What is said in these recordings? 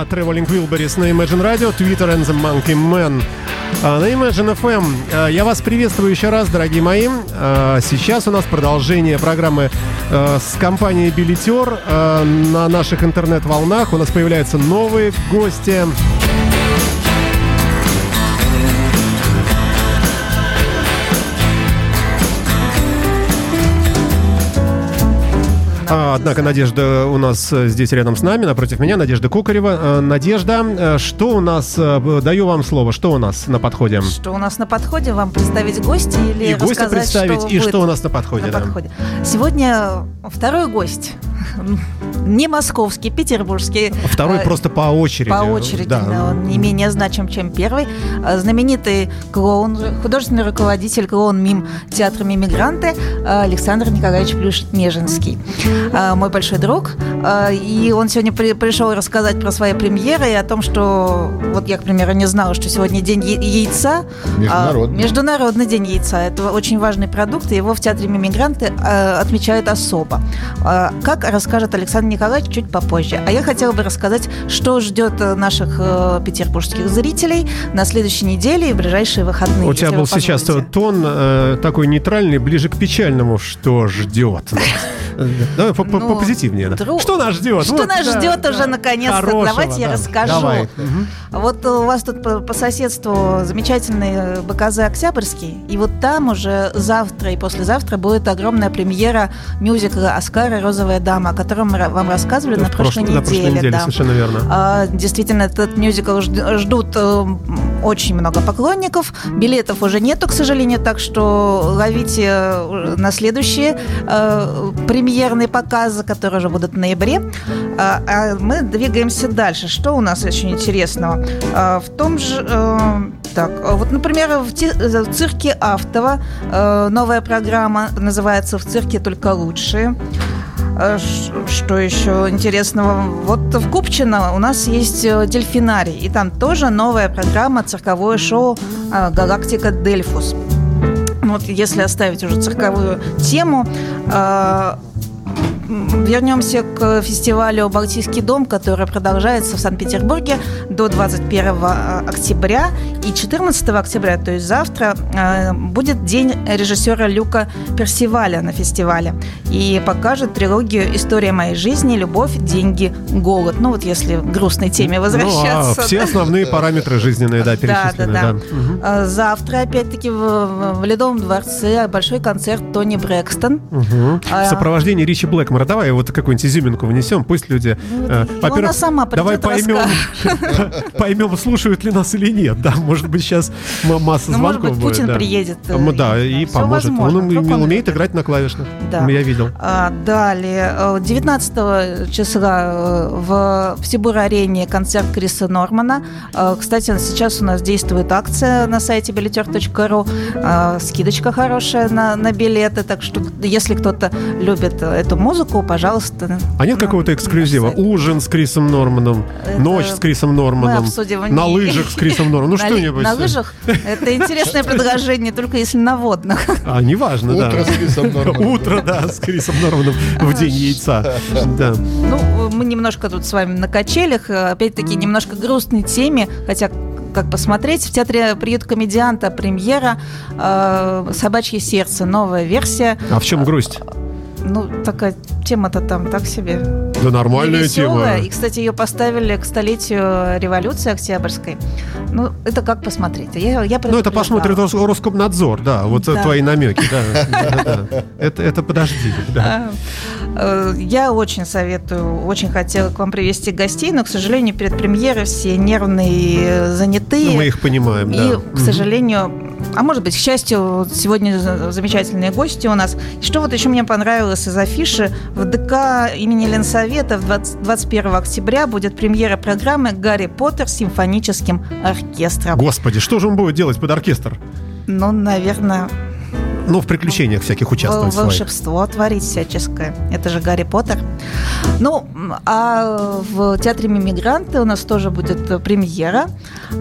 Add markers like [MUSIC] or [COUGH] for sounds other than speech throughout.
от Traveling Wilburys на Imagine Radio, Twitter and the Monkey Man. А, на Imagine FM а, я вас приветствую еще раз, дорогие мои. А, сейчас у нас продолжение программы с компанией Билетер на наших интернет-волнах. У нас появляются новые гости. А, однако Надежда у нас э, здесь рядом с нами, напротив меня, Надежда Кукарева. Э, Надежда, э, что у нас, даю вам слово, что у нас на подходе? Что у нас на подходе? Вам представить гости или и гостя представить, что и что у нас на подходе? На да. подходе. Сегодня второй гость не московский, петербургский. Второй э, просто по очереди. По очереди, да. да. Он не менее значим, чем первый. Э, знаменитый клоун, художественный руководитель клоун МИМ театра «Мимигранты» э, Александр Николаевич Плюш-Нежинский. Мой большой друг. И он сегодня при, пришел рассказать про свои премьеры и о том, что... Вот я, к примеру, не знала, что сегодня день яйца. Международный. А, международный день яйца. Это очень важный продукт, и его в театре «Мимигранты» отмечают особо. Как расскажет Александр Николаевич чуть попозже. А я хотела бы рассказать, что ждет э, наших э, петербургских зрителей на следующей неделе и ближайшие выходные. У тебя был сейчас тон э, такой нейтральный, ближе к печальному, что ждет. [LAUGHS] Давай по ну, позитивнее. Что нас ждет? Что нас ждет уже наконец-то? Давайте я расскажу. Вот у вас тут по соседству замечательный БКЗ Октябрьский, и вот там уже завтра и послезавтра будет огромная премьера мюзикла «Оскара. Розовая дама», о котором мы вам рассказывали на прошлой неделе. На прошлой неделе, совершенно верно. А, действительно, этот мюзикл ждут э, очень много поклонников. Билетов уже нету, к сожалению, так что ловите э, на следующие э, премьерные показы, которые уже будут в ноябре. А, а мы двигаемся дальше. Что у нас очень интересного? А, в том же... Э, так, вот, например, в, те, в цирке Автова э, новая программа называется «В цирке только лучшие». Э, что еще интересного? Вот в Купчино у нас есть э, дельфинарий, и там тоже новая программа, цирковое шоу э, «Галактика Дельфус». Вот если оставить уже цирковую тему, вернемся к фестивалю «Балтийский дом», который продолжается в Санкт-Петербурге до 21 октября. И 14 октября, то есть завтра, э, будет день режиссера Люка Персиваля на фестивале. И покажет трилогию «История моей жизни», «Любовь», «Деньги», «Голод». Ну вот если к грустной теме возвращаться. Ну, а все основные параметры жизненные, да, перечислены. Да, да, да. Угу. Завтра, опять-таки, в, в Ледовом дворце большой концерт Тони Брэкстон. Угу. В сопровождении Ричи Блэкмора. Давай вот какую-нибудь изюминку внесем, пусть люди... Ну, э, во-первых, сама давай поймем, поймем, [LAUGHS] слушают ли нас или нет. Да, может быть, сейчас масса ну, звонков может быть, Путин приедет. Э, да, и поможет. Он, умеет играть на клавишных. Да. Я видел. А, далее, 19 э, числа в, в Сибур-арене концерт Криса Нормана. Кстати, сейчас у нас действует акция на сайте билетер.ру. Скидочка хорошая на, на билеты, так что если кто-то любит эту музыку, пожалуйста. А нет какого-то эксклюзива? Ужин с Крисом Норманом, это ночь с Крисом Норманом, на лыжах с Крисом Норманом, ну [LAUGHS] что-нибудь. На лыжах? Это интересное предложение, только если на водных. А, неважно, да. Утро с Крисом Норманом. Утро, да, с Крисом Норманом в день яйца. Да. Ну, мы немножко тут с вами на качелях, опять-таки немножко грустной теме, хотя как посмотреть. В театре «Приют комедианта» премьера э, «Собачье сердце», новая версия. А в чем грусть? Ну, такая тема-то там так себе. Да нормальная тема. И, кстати, ее поставили к столетию революции Октябрьской. Ну, это как посмотреть. Я, я ну, это посмотрит Роскомнадзор, да, вот да. твои намеки. [LAUGHS] Да, Это, это подожди. Да. А, э, я очень советую, очень хотела к вам привести гостей, но, к сожалению, перед премьерой все нервные, занятые. Ну, мы их понимаем, И, да. к сожалению, а может быть, к счастью, сегодня замечательные гости у нас. И что вот еще мне понравилось из афиши, в ДК имени Ленсовета 20, 21 октября будет премьера программы «Гарри Поттер» с симфоническим оркестром. Господи, что же он будет делать под оркестр? Ну, наверное, ну, в приключениях всяких участвовать. Волшебство своих. творить всяческое. Это же Гарри Поттер. Ну, а в Театре Мимигранты у нас тоже будет премьера.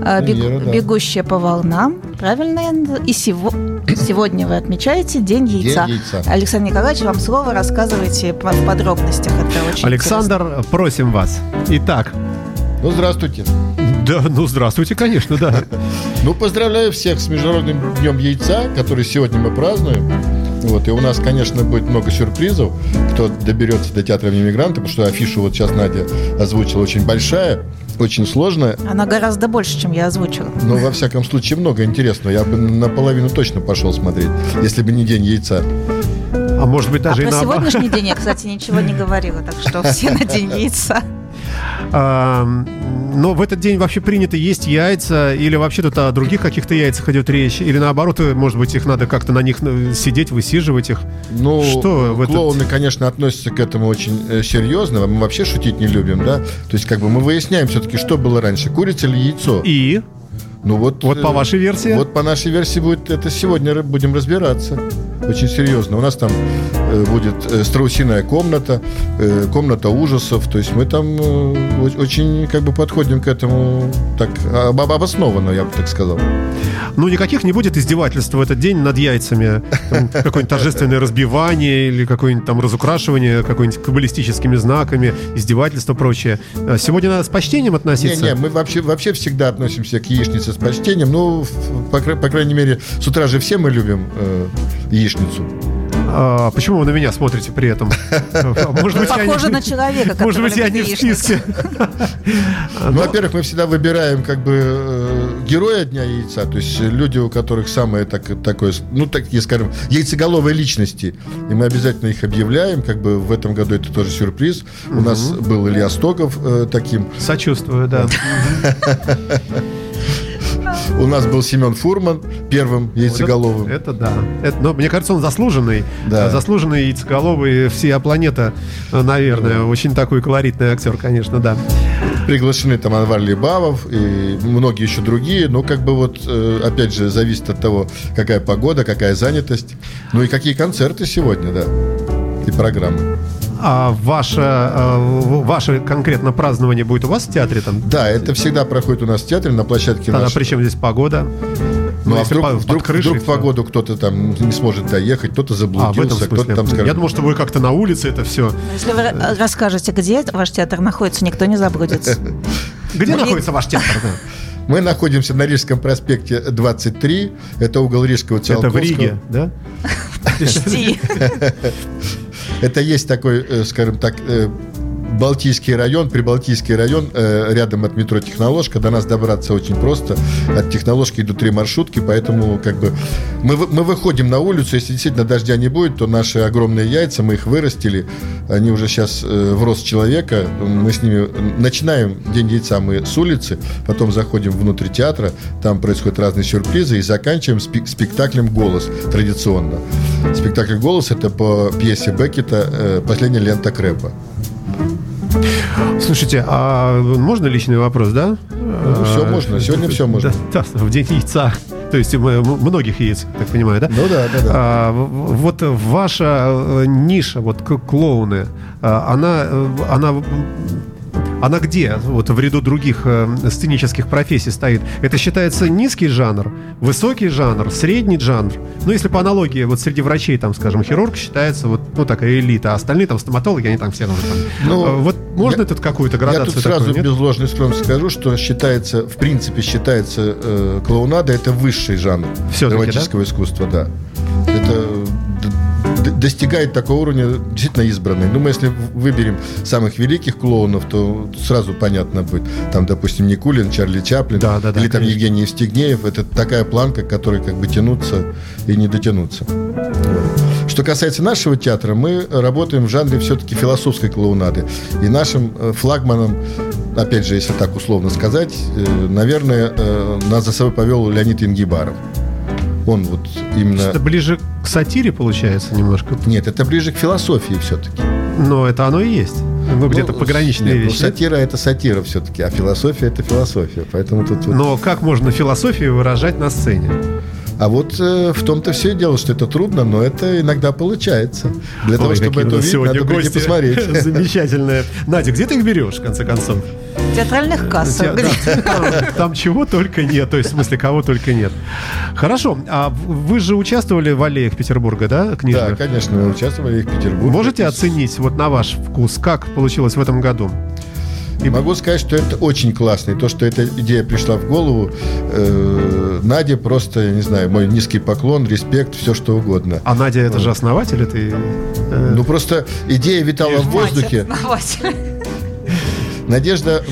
А, премьера Бег... да. «Бегущая по волнам». Правильно? И сего... сегодня вы отмечаете День яйца. День яйца. Александр Николаевич, вам слово рассказывайте в подробностях. Это очень Александр, интересно. просим вас. Итак, Ну, здравствуйте. Да, ну здравствуйте, конечно, да. [LAUGHS] Ну, поздравляю всех с Международным днем яйца, который сегодня мы празднуем. Вот, и у нас, конечно, будет много сюрпризов, кто доберется до театра иммигранта, потому что афишу вот сейчас Надя озвучила очень большая, очень сложная. Она гораздо больше, чем я озвучила. Но, во всяком случае, много интересного. Я бы наполовину точно пошел смотреть, если бы не день яйца. А может быть даже а и про на сегодняшний [LAUGHS] день я, кстати, ничего не говорила, так что все на день яйца. Но в этот день вообще принято есть яйца, или вообще тут о других каких-то яйцах идет речь, или наоборот, может быть, их надо как-то на них э, сидеть, высиживать их. Ну, Что в этот- клоуны, конечно, относятся к этому очень э, серьезно. Мы вообще шутить не любим, да? То есть, как бы мы выясняем все-таки, что было раньше, курица или яйцо. И Ну вот, вот по э, вашей версии. Вот по нашей версии будет это сегодня будем разбираться. Очень серьезно. У нас там будет э, страусиная комната, э, комната ужасов. То есть мы там э, очень как бы подходим к этому так об- об- обоснованно, я бы так сказал. Ну, никаких не будет издевательств в этот день над яйцами. [LAUGHS] Какое-нибудь торжественное разбивание или какое-нибудь там разукрашивание какой-нибудь каббалистическими знаками, издевательство прочее. А Сегодня надо с почтением относиться. Не-не, мы вообще, вообще всегда относимся к яичнице с почтением. Ну, по, по крайней мере, с утра же все мы любим э, яичницу. А почему вы на меня смотрите при этом? [LAUGHS] Может быть, я не- Похоже на человека, который Может быть, я не в списке. Ну, во-первых, мы всегда выбираем как бы э, героя Дня яйца, то есть люди, у которых самое так, такое, ну, такие, скажем, яйцеголовые личности. И мы обязательно их объявляем, как бы в этом году это тоже сюрприз. У нас был Илья Стогов э, таким, Сочувствую, да. [LAUGHS] у нас был Семен Фурман первым яйцеголовым. Это да. Это, но мне кажется, он заслуженный. Да. Заслуженный яйцеголовый всея планета, наверное. Очень такой колоритный актер, конечно, да. Приглашены там Анвар Либавов и многие еще другие, но как бы вот, э, опять же, зависит от того, какая погода, какая занятость, ну и какие концерты сегодня, да, и программы. А ваше, э, в- ваше конкретно празднование будет у вас в театре там? Да, это всегда проходит у нас в театре на площадке Тогда нашей. при чем здесь погода? Ну, а если вдруг, по- под вдруг, крышей вдруг всё. погоду кто-то там не сможет доехать, кто-то А, в этом заблудился, кто-то смысле. там скажет... Я думал, что вы как-то на улице это все. Если вы ра- расскажете, где ваш театр находится, никто не заблудится. [LAUGHS] Где находится ваш театр? [LAUGHS] Мы находимся на Рижском проспекте 23, это угол Рижского Это в Циолковского. Риге, да? [LAUGHS] Жди. Это есть такой, э, скажем так, э, Балтийский район, Прибалтийский район, э, рядом от метро Техноложка. До нас добраться очень просто. От Техноложки идут три маршрутки, поэтому как бы мы, мы выходим на улицу, если действительно дождя не будет, то наши огромные яйца, мы их вырастили, они уже сейчас э, в рост человека, мы с ними начинаем День яйца мы с улицы, потом заходим внутрь театра, там происходят разные сюрпризы и заканчиваем спе- спектаклем «Голос» традиционно. Спектакль «Голос» — это по пьесе Беккета э, «Последняя лента Крэпа». Слушайте, а можно личный вопрос, да? Ну, всё А, можно, сегодня всё можно. Да, да, в день яйца. То есть м- многих яиц, так понимаю, да? Ну да, да, да. А, вот ваша э, ниша, вот клоуны, а, она, э, она, она где? Вот в ряду других э, сценических профессий стоит. Это считается низкий жанр, высокий жанр, средний жанр. Ну, если по аналогии, вот среди врачей, там, скажем, хирург считается вот ну такая элита, а остальные там стоматологи, они там все там. Ну, Э, вот можно я- тут какую-то Я градацию тут сразу такую, нет? без ложной скромности скажу, что считается, в принципе, считается э, клоунада это высший жанр драматического искусства, да. Это достигает такого уровня действительно избранный. Ну, мы если выберем самых великих клоунов, то сразу понятно будет. Там, допустим, Никулин, Чарли Чаплин, Да, да, да, или там конечно. Евгений Евстигнеев. Это такая планка, к которой как бы тянуться и не дотянуться. Что касается нашего театра, мы работаем в жанре все-таки философской клоунады. И нашим э, флагманом, опять же, если так условно сказать, э, наверное, э, нас за собой повел Леонид Ингибаров. Он вот именно... Это ближе к сатире получается немножко. Нет, это ближе к философии все-таки. Но это оно и есть. Ну, где-то пограничные нет, ну, вещи. нет? сатира это сатира все-таки, а философия это философия. Поэтому тут вот- Но как можно философию выражать на сцене? А вот э, в том-то все дело, что это трудно, но это иногда получается. Для того, Ой, чтобы какие у это увидеть, сегодня надо гости посмотреть. [LAUGHS] замечательные. Надя, где ты их берешь, в конце концов? В театральных кассах. Те- да, [LAUGHS] там, там чего только нет, то есть в смысле кого только нет. Хорошо, а вы же участвовали в аллеях Петербурга, да, Да, книжных? конечно, мы участвовали в Петербурге. Можете оценить вот на ваш вкус, как получилось в этом году? И могу сказать, что это очень классно. И то, что эта идея пришла в голову, э, Наде просто, я не знаю, мой низкий поклон, респект, все что угодно. А Надя это же основатель этой... Э... Ну просто идея витала в воздухе. Надежда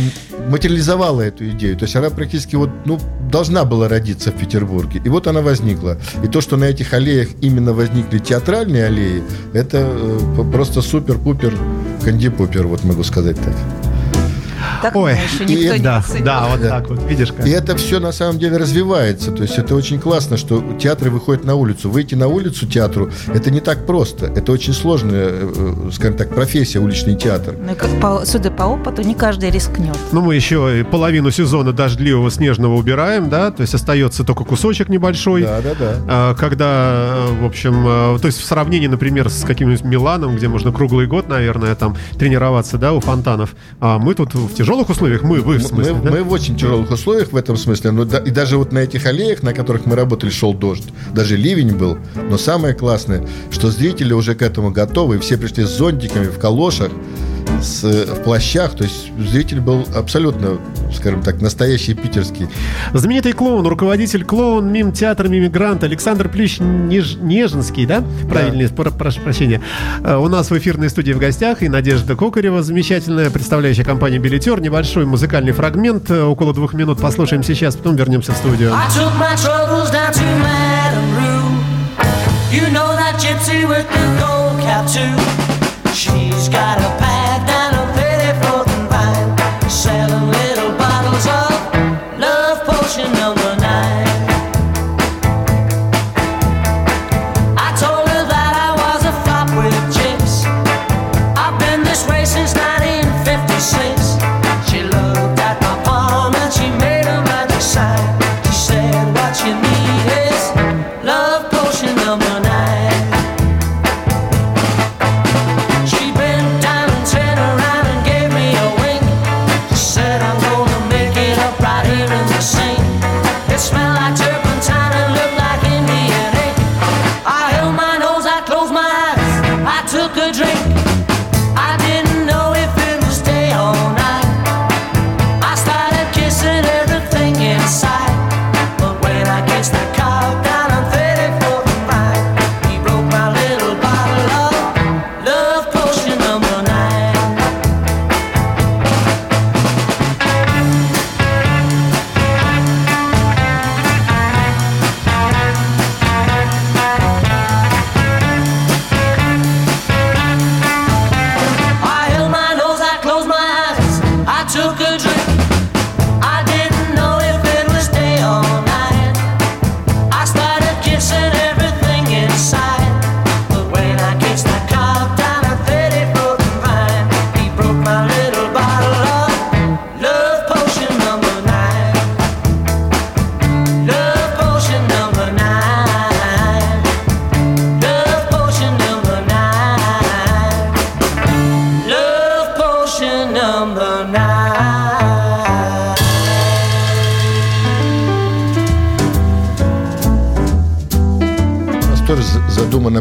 материализовала эту идею. То есть она практически вот, ну, должна была родиться в Петербурге. И вот она возникла. И то, что на этих аллеях именно возникли театральные аллеи, это э, просто супер-пупер канди-пупер, вот могу сказать так. Так Ой, еще никто и, не да, да, вот да. так вот, видишь как. И это все на самом деле развивается. То есть это очень классно, что театры выходят на улицу. Выйти на улицу театру это не так просто. Это очень сложная, э, скажем так, профессия уличный театр. Ну, как по, судя по опыту, не каждый рискнет. Ну, мы еще половину сезона дождливого снежного убираем, да, то есть остается только кусочек небольшой. Да, да, да. А, когда, в общем, э, то есть в сравнении, например, с каким-нибудь Миланом, где можно круглый год, наверное, там тренироваться, да, у фонтанов, а мы тут в тяжелых условиях, мы, вы в смысле, мы, да? мы в очень тяжелых условиях в этом смысле, но да, и даже вот на этих аллеях, на которых мы работали, шел дождь, даже ливень был, но самое классное, что зрители уже к этому готовы, и все пришли с зонтиками, в калошах, с, в плащах. То есть зритель был абсолютно, скажем так, настоящий питерский. Знаменитый клоун, руководитель клоун мим театра Мимигрант Александр Плющ Неж, Нежинский, да? Правильно, да. прошу прощения. Э, у нас в эфирной студии в гостях и Надежда Кокарева, замечательная, представляющая компанию «Билетер». Небольшой музыкальный фрагмент, э, около двух минут послушаем сейчас, потом вернемся в студию. You know that gypsy with the gold cap too. She's got a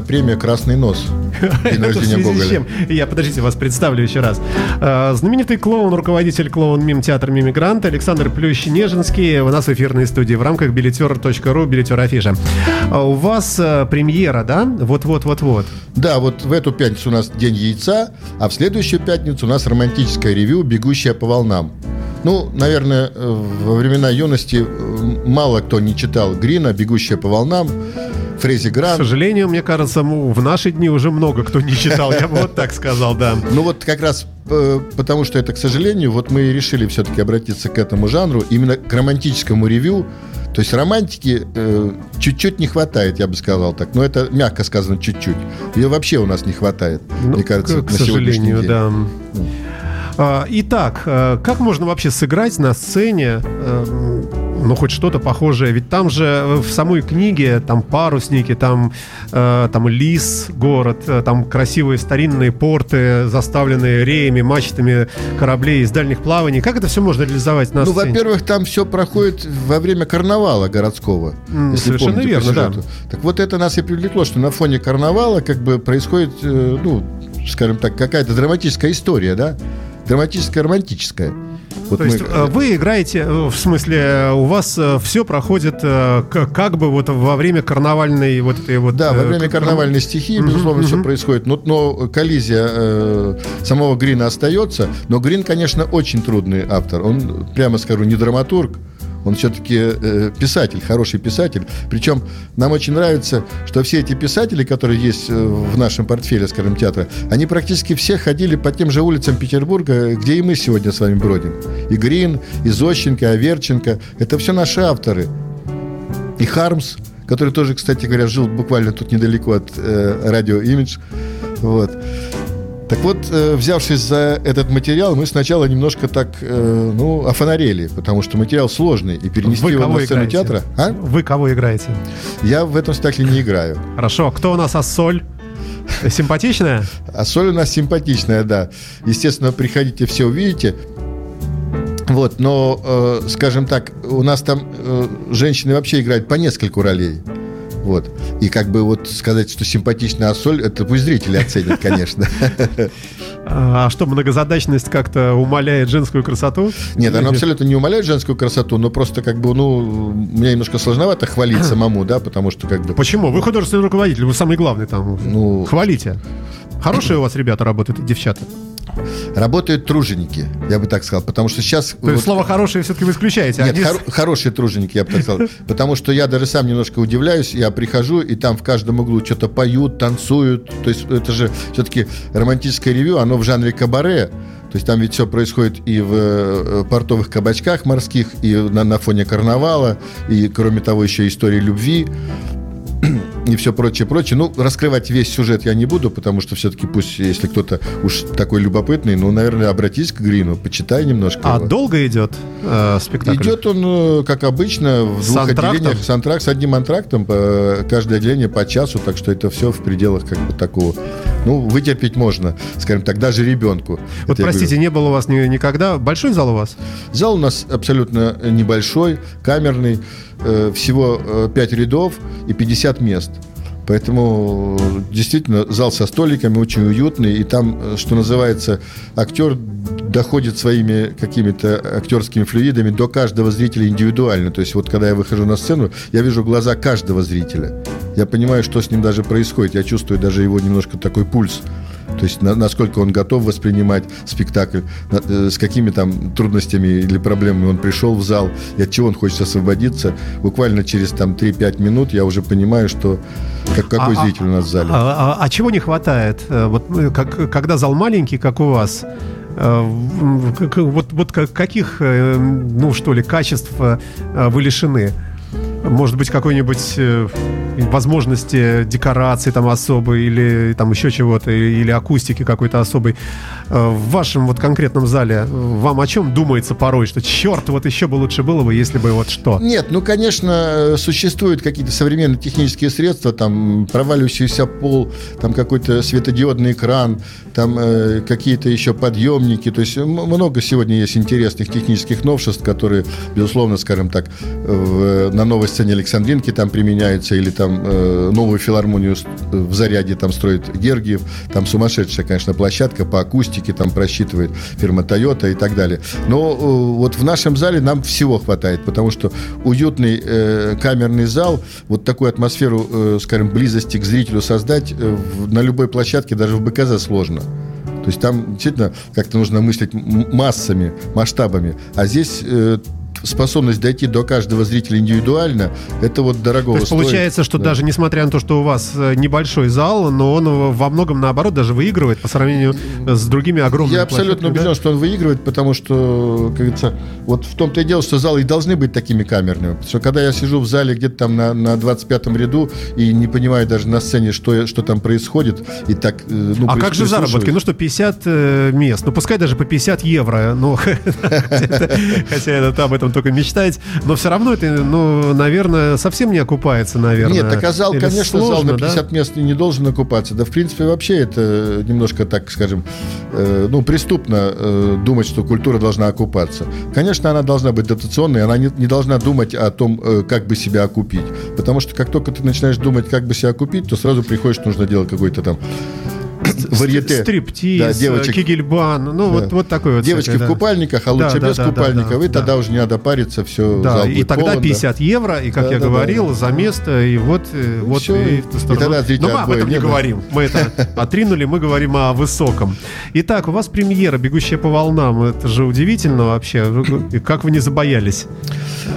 премия «Красный нос». [LAUGHS] День рождения Гоголя. Я, подождите, вас представлю еще раз. А, знаменитый клоун, руководитель клоун Мим театр Мимигрант Александр Плющ-Нежинский у нас в эфирной студии в рамках билетер.ру, билетер афиша. А у вас а, премьера, да? Вот-вот-вот-вот. Да, вот в эту пятницу у нас День яйца, а в следующую пятницу у нас романтическое ревю «Бегущая по волнам». Ну, наверное, э, во времена юности э, мало кто не читал Грина «Бегущая по волнам». Фрези Грант. К сожалению, мне кажется, в наши дни уже много кто не читал, я бы вот так сказал, да. Ну вот как раз э, потому что это, к сожалению, вот мы решили все-таки обратиться к этому жанру, именно к романтическому ревью. То есть романтики э, чуть-чуть не хватает, я бы сказал так. Но это мягко сказано чуть-чуть. Ее вообще у нас не хватает, ну, мне кажется, к, на к сожалению, день. да. А, итак, э, как можно вообще сыграть на сцене ну, хоть что-то похожее. Ведь там же э, в самой книге там парусники, там, э, там лис, город, э, там красивые старинные порты, заставленные реями, мачтами кораблей из дальних плаваний. Как это все можно реализовать на Ну, во-первых, там все проходит во время карнавала городского. Mm, совершенно помните, верно, да. Так вот это нас и привлекло, что на фоне карнавала как бы происходит, э, ну, скажем так, какая-то драматическая история, да? Драматическое, романтическое. Вот То мы... есть э, вы играете, э, в смысле, у вас э, все проходит как бы вот во время карнавальной вот этой вот... Да, во время карнавальной стихии, безусловно, mm-hmm. все происходит. Но, но коллизия э, самого Грина остается. Но Грин, конечно, очень трудный автор. Он, прямо скажу, не драматург, он все-таки э, писатель, хороший писатель. Причем нам очень нравится, что все эти писатели, которые есть э, в нашем портфеле, скажем, театра, они практически все ходили по тем же улицам Петербурга, где и мы сегодня с вами бродим. И Грин, и Зощенко, Аверченко. Это все наши авторы. И Хармс, который тоже, кстати говоря, жил буквально тут недалеко от э, радио «Имидж». Вот. Так вот, э, взявшись за этот материал, мы сначала немножко так, э, ну, офонарели, потому что материал сложный, и перенести Вы его на сцену играете? театра... А? Вы кого играете? Я в этом спектакле не играю. Хорошо. Кто у нас Ассоль? Симпатичная? Ассоль у нас симпатичная, да. Естественно, приходите, все увидите. Вот, но, э, скажем так, у нас там э, женщины вообще играют по нескольку ролей. Вот. И как бы вот сказать, что симпатичная Ассоль, это пусть зрители оценят, конечно. А что, многозадачность как-то умаляет женскую красоту? Нет, она абсолютно не умаляет женскую красоту, но просто как бы, ну, мне немножко сложновато хвалить [CLEARS THROAT] самому, да, потому что как бы... Почему? Вы художественный руководитель, вы самый главный там. Ну... Хвалите. Хорошие у вас ребята работают, девчата? Работают труженики, я бы так сказал, потому что сейчас... То есть вот... слово «хорошие» все-таки вы исключаете? Нет, они... хор- хорошие труженики, я бы так сказал. [LAUGHS] Потому что я даже сам немножко удивляюсь, я прихожу, и там в каждом углу что-то поют, танцуют. То есть это же все-таки романтическое ревю, оно в жанре кабаре. То есть там ведь все происходит и в э, портовых кабачках морских, и на, на фоне карнавала, и, кроме того, еще истории любви. И все прочее, прочее. Ну, раскрывать весь сюжет я не буду, потому что все-таки пусть, если кто-то уж такой любопытный, ну, наверное, обратись к Грину, почитай немножко. А его. долго идет э, спектакль? Идет он, э, как обычно, в с двух антрактом? отделениях. С, антракт, с одним антрактом, по, каждое отделение по часу, так что это все в пределах как бы такого. Ну, вытерпеть можно, скажем так, даже ребенку. Вот, простите, не было у вас ни, никогда. Большой зал у вас? Зал у нас абсолютно небольшой, камерный. Э, всего 5 э, рядов и 50 мест. Поэтому действительно зал со столиками очень уютный, и там, э, что называется, актер доходит своими какими-то актерскими флюидами до каждого зрителя индивидуально. То есть вот когда я выхожу на сцену, я вижу глаза каждого зрителя. Я понимаю, что с ним даже происходит. Я чувствую даже его немножко такой пульс. То есть на, насколько он готов воспринимать спектакль, на, э, с какими там трудностями или проблемами он пришел в зал, и от чего он хочет освободиться. Буквально через там 3-5 минут я уже понимаю, что как, какой а, а зритель у нас в зале. А, а, а чего не хватает? Э, вот э, как, когда зал маленький, как у вас, вот, вот каких, ну что ли, качеств вы лишены? Может быть, какой-нибудь э, возможности декорации там особой или там еще чего-то, или акустики какой-то особой. Э, в вашем вот конкретном зале вам о чем думается порой, что черт, вот еще бы лучше было бы, если бы вот что? Нет, ну, конечно, существуют какие-то современные технические средства, там проваливающийся пол, там какой-то светодиодный экран, там э, какие-то еще подъемники, то есть много сегодня есть интересных технических новшеств, которые, безусловно, скажем так, в, на новости сцене Александринки там применяются, или там э, новую филармонию в Заряде там строит Гергиев, там сумасшедшая, конечно, площадка по акустике, там просчитывает фирма Toyota и так далее. Но э, вот в нашем зале нам всего хватает, потому что уютный э, камерный зал, вот такую атмосферу, э, скажем, близости к зрителю создать э, в, на любой площадке, даже в БКЗ сложно. То есть там действительно как-то нужно мыслить массами, масштабами. А здесь э, способность дойти до каждого зрителя индивидуально, это вот дорого. То есть получается, что да. даже несмотря на то, что у вас э, небольшой зал, но он во многом наоборот даже выигрывает по сравнению с другими огромными Я абсолютно убежден, да? что он выигрывает, потому что, как говорится, вот в том-то и дело, что залы и должны быть такими камерными. Потому что когда я сижу в зале где-то там на, на 25-м ряду и не понимаю даже на сцене, что, что там происходит, и так... Э, ну, а как же заработки? Ну что, 50 э, мест, ну пускай даже по 50 евро, ну, [LAUGHS] [LAUGHS] хотя это об этом только мечтать, но все равно это, ну, наверное, совсем не окупается, наверное. Нет, так а зал, Или конечно, сложно, зал на 50 да? мест не должен окупаться. Да, в принципе, вообще это немножко, так скажем, э, ну, преступно э, думать, что культура должна окупаться. Конечно, она должна быть дотационной, она не, не должна думать о том, э, как бы себя окупить. Потому что как только ты начинаешь думать, как бы себя окупить, то сразу приходишь, нужно делать какой-то там варьете. Стриптиз, Да, девочек. кигельбан, ну Да. вот, вот такой вот. Девочки всякое, в да. купальниках, а лучше Да, без да, да, купальников, да, и да. тогда уже не надо париться, все. Да, и тогда 50 евро, и, как Да, я да, говорил, да. за место, и вот, э, вот всё. и, И сторону. тогда Но мы об этом не не говорим. Мы это отринули, мы говорим о высоком. Итак, у вас премьера «Бегущая по волнам». Это же удивительно вообще. И Как вы не забоялись?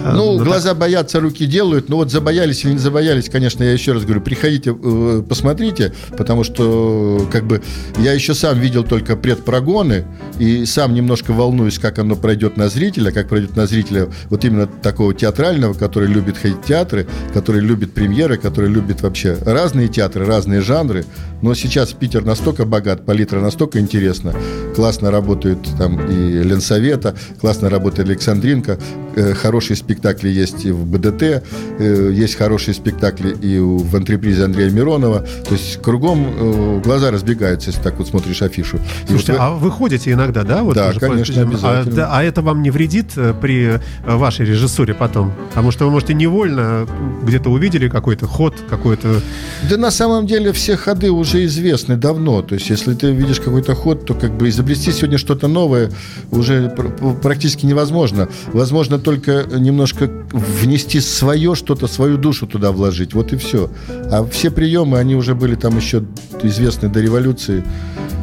Ну, Ну, глаза боятся, руки делают. Ну вот забоялись или не забоялись, конечно, я еще раз говорю, приходите, э, посмотрите, потому что как бы я еще сам видел только предпрогоны и сам немножко волнуюсь, как оно пройдет на зрителя, как пройдет на зрителя вот именно такого театрального, который любит ходить в театры, который любит премьеры, который любит вообще разные театры, разные жанры. Но сейчас Питер настолько богат, палитра настолько интересна. Классно работают там и Ленсовета, классно работает Александринка, э, хорошие спектакли есть и в БДТ, э, есть хорошие спектакли и в антрепризе Андрея Миронова. То есть кругом э, глаза разбегаются, если так вот смотришь афишу. Слушайте, вот а вы ходите иногда, да? Вот Да, тоже по конечно, этим- обязательно. А, да, а это вам не вредит э, при э, вашей режиссуре потом? Потому что вы, можете невольно где-то увидели какой-то ход, какой-то... Да на самом деле все ходы уже известны давно. То есть, если ты видишь какой-то ход, то как бы изобрести сегодня что-то новое уже пр- практически невозможно. Возможно только немножко внести свое что-то, свою душу туда вложить. Вот и все. А все приемы, они уже были там еще известны до революции революции.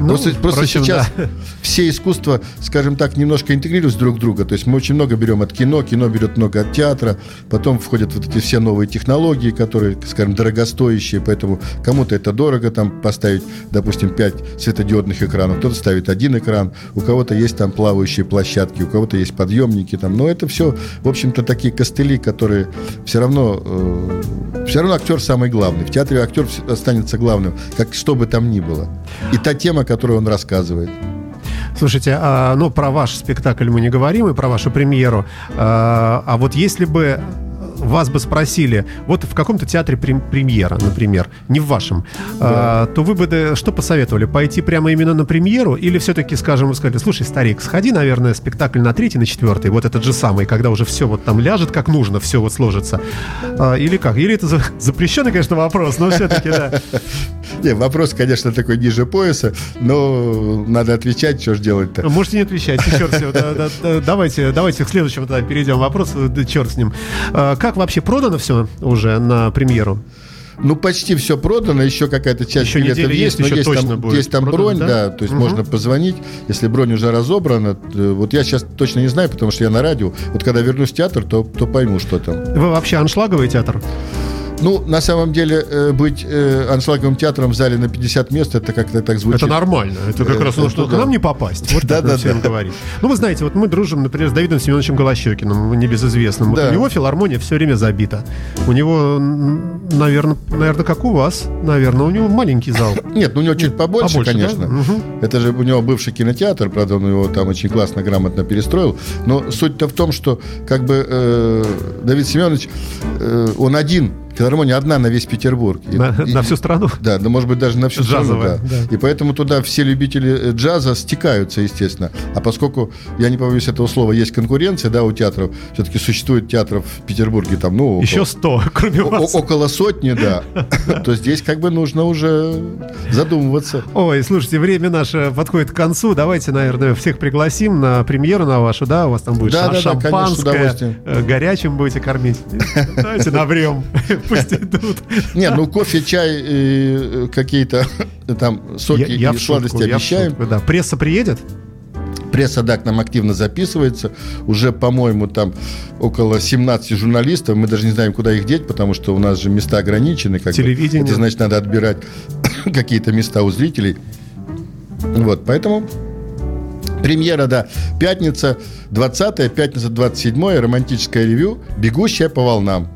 Ну, просто просто впрочем, сейчас да. [LAUGHS] все искусства, скажем так, немножко интегрируются друг в друга. То есть мы очень много берем от кино, кино берет много от театра, потом входят вот эти все новые технологии, которые, скажем, дорогостоящие, поэтому кому-то это дорого там поставить, допустим, 5 светодиодных экранов, кто-то ставит один экран, у кого-то есть там плавающие площадки, у кого-то есть подъемники там, но это все, в общем-то, такие костыли, которые все равно, э, все равно актер самый главный. В театре актер останется главным, как что бы там ни было. И та тема, которую он рассказывает. Слушайте, а, ну, про ваш спектакль мы не говорим, и про вашу премьеру. А, а вот если бы вас бы спросили, вот в каком-то театре прем- премьера, например, не в вашем, а, то вы бы да, что посоветовали? Пойти прямо именно на премьеру? Или все-таки, скажем, вы сказали, слушай, старик, сходи, наверное, спектакль на третий, на четвертый, вот этот же самый, когда уже все вот там ляжет как нужно, все вот сложится. А, или как? Или это за- запрещенный, конечно, вопрос, но все-таки, да. [LAUGHS] Не, вопрос, конечно, такой ниже пояса, но надо отвечать, что ж делать-то. Можете не отвечать, черт с ним. Да, да, да, Давайте, давайте к следующему тогда перейдем вопросу, да черт с ним. А, Как вообще продано все уже на премьеру? Ну, почти все продано, еще какая-то часть Еще билетов есть, есть, но есть там, будет есть там продано, бронь, да? да, то есть Мгм. можно позвонить, если бронь уже разобрана. Вот я сейчас точно не знаю, потому что я на радио. Вот когда вернусь в театр, то, то пойму, что там. Вы вообще аншлаговый театр? Ну, на самом деле, э, быть э, аншлаговым театром в зале на 50 мест, это как-то так звучит. Это нормально. Это как Э, раз ну, это что к да. нам не попасть. Вот [LAUGHS] Да, да, всем да. говорит. Ну, вы знаете, вот мы дружим, например, с Давидом Семеновичем Голощекиным, небезызвестным. Да. у него филармония все время забита. У него, наверное, наверное, как у вас, наверное, у него маленький зал. [LAUGHS] Нет, ну у него чуть побольше, Побольше, да? конечно. Мгм. Это же у него бывший кинотеатр, правда, он его там очень классно, грамотно перестроил. Но суть-то в том, что как бы э, Давид Семенович, э, он один, филармония одна на весь Петербург. И- На и- на всю страну. Да, да, может быть, даже на всю страну, Джазовая, да. да. И поэтому туда все любители э, джаза стекаются, естественно. А поскольку, я не побоюсь этого слова, есть конкуренция, да, у театров, все-таки существует театров в Петербурге, там, ну, около, Еще 100, кроме о- вас. около сотни, да, [LAUGHS] то здесь как бы нужно уже задумываться. Ой, слушайте, время наше подходит к концу. Давайте, наверное, всех пригласим на премьеру на вашу, да? У вас там будет Да, да, да, конечно, с шампанское, удовольствием. э, горячим будете кормить. Давайте набрем, пусть [LAUGHS] идут. Не, ну кофе, чай, э, какие-то [LAUGHS] там соки Я- я и шутку, сладости обещаем. шутку, да. Пресса приедет? Пресса, да, к нам активно записывается. Уже, по-моему, там около 17 журналистов. Мы даже не знаем, куда их деть, потому что у нас же места ограничены. Как бы. Телевидение. Это значит, надо отбирать [COUGHS] какие-то места у зрителей. Вот, поэтому премьера, да, пятница 20 пятница 27 романтическое ревю «Бегущая по волнам».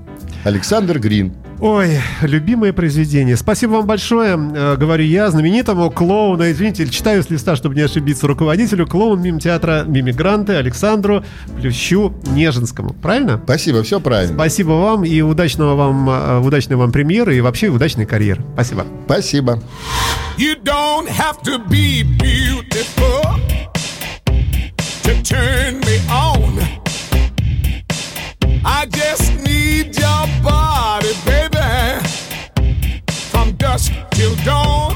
Александр Грин. Ой, любимое произведение. Спасибо вам большое, э, говорю я, знаменитому клоуну, извините, читаю с листа, чтобы не ошибиться, руководителю клоун мим-театра «Мимигранты» Александру Плющу Нежинскому. Правильно? Спасибо, все правильно. Спасибо вам и удачного вам, э, удачной вам премьеры и вообще удачной карьеры. Спасибо. Спасибо. You don't have to be beautiful to turn me on. I just need your body, baby. From dusk till dawn.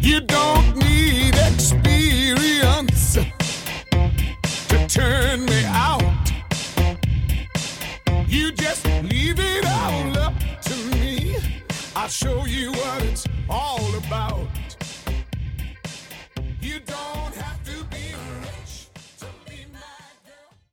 You don't need experience to turn me out. You just leave it all up to me. I'll show you what it's all about. You don't have